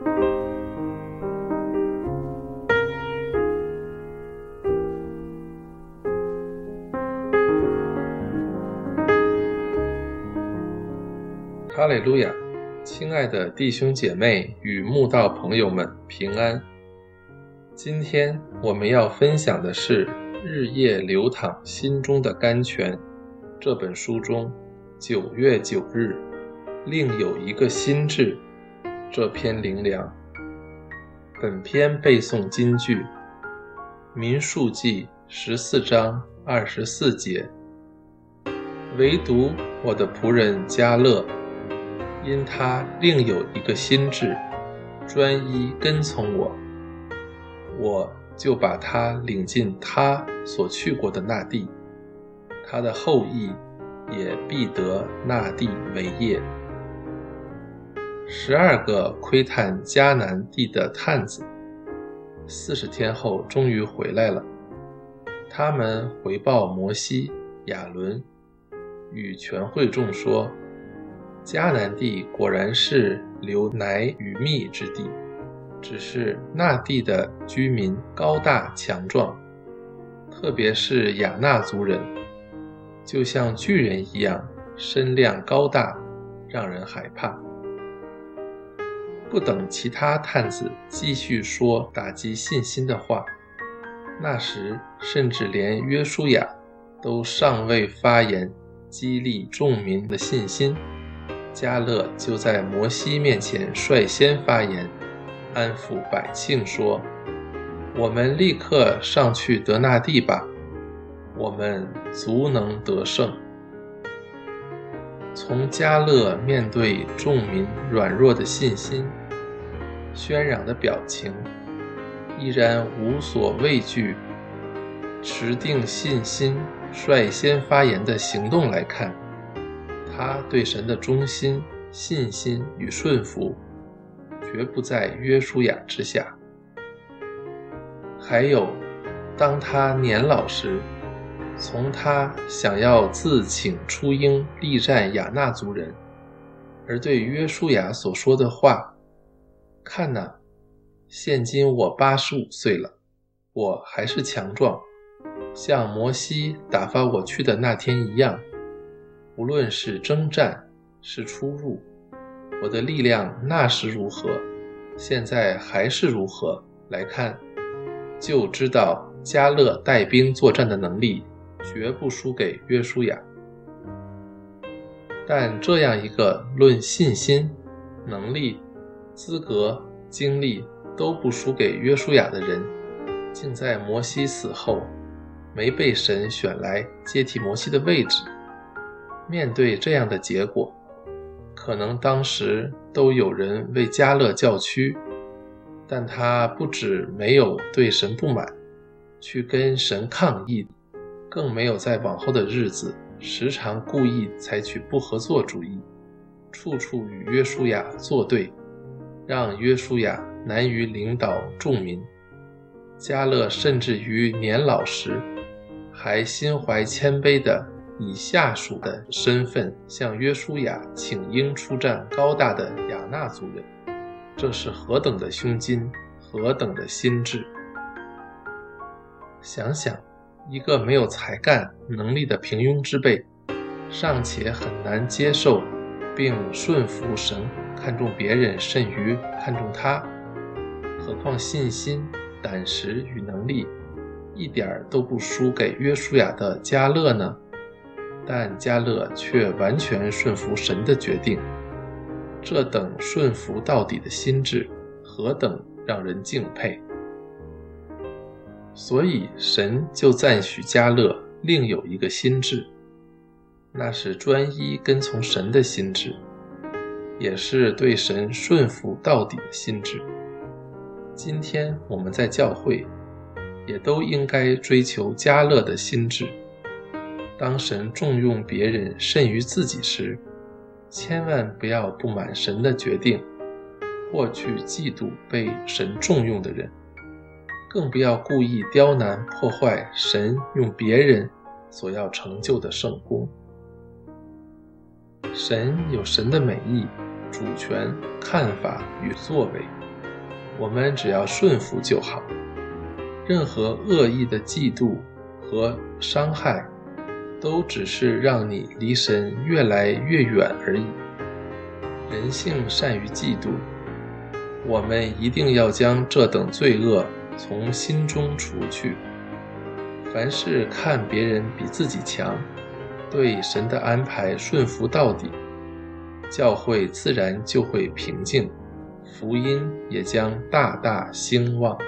哈利路亚，亲爱的弟兄姐妹与慕道朋友们平安。今天我们要分享的是《日夜流淌心中的甘泉》这本书中九月九日另有一个心智这篇灵粮。本篇背诵金句：《民数记》十四章二十四节。唯独我的仆人加勒。因他另有一个心智，专一跟从我，我就把他领进他所去过的那地，他的后裔也必得那地为业。十二个窥探迦南地的探子，四十天后终于回来了。他们回报摩西、亚伦与全会众说。迦南地果然是流奶与蜜之地，只是那地的居民高大强壮，特别是亚纳族人，就像巨人一样，身量高大，让人害怕。不等其他探子继续说打击信心的话，那时甚至连约书亚都尚未发言，激励众民的信心。加勒就在摩西面前率先发言，安抚百姓说：“我们立刻上去得那地吧，我们足能得胜。”从加勒面对众民软弱的信心、喧嚷的表情，依然无所畏惧、持定信心、率先发言的行动来看。他对神的忠心、信心与顺服，绝不在约书亚之下。还有，当他年老时，从他想要自请出营力战亚纳族人，而对约书亚所说的话：“看呐，现今我八十五岁了，我还是强壮，像摩西打发我去的那天一样。”无论是征战，是出入，我的力量那时如何，现在还是如何来看，就知道加勒带兵作战的能力绝不输给约书亚。但这样一个论信心、能力、资格、经历都不输给约书亚的人，竟在摩西死后没被神选来接替摩西的位置。面对这样的结果，可能当时都有人为加勒叫屈，但他不止没有对神不满，去跟神抗议，更没有在往后的日子时常故意采取不合作主义，处处与约书亚作对，让约书亚难于领导众民。加勒甚至于年老时，还心怀谦卑的。以下属的身份向约书亚请缨出战高大的亚纳族人，这是何等的胸襟，何等的心智！想想，一个没有才干能力的平庸之辈，尚且很难接受并顺服神，看重别人甚于看重他，何况信心、胆识与能力，一点儿都不输给约书亚的加勒呢？但加勒却完全顺服神的决定，这等顺服到底的心智，何等让人敬佩！所以神就赞许加勒另有一个心智，那是专一跟从神的心智，也是对神顺服到底的心智。今天我们在教会，也都应该追求加勒的心智。当神重用别人甚于自己时，千万不要不满神的决定，或去嫉妒被神重用的人，更不要故意刁难破坏神用别人所要成就的圣功。神有神的美意、主权、看法与作为，我们只要顺服就好。任何恶意的嫉妒和伤害，都只是让你离神越来越远而已。人性善于嫉妒，我们一定要将这等罪恶从心中除去。凡是看别人比自己强，对神的安排顺服到底，教会自然就会平静，福音也将大大兴旺。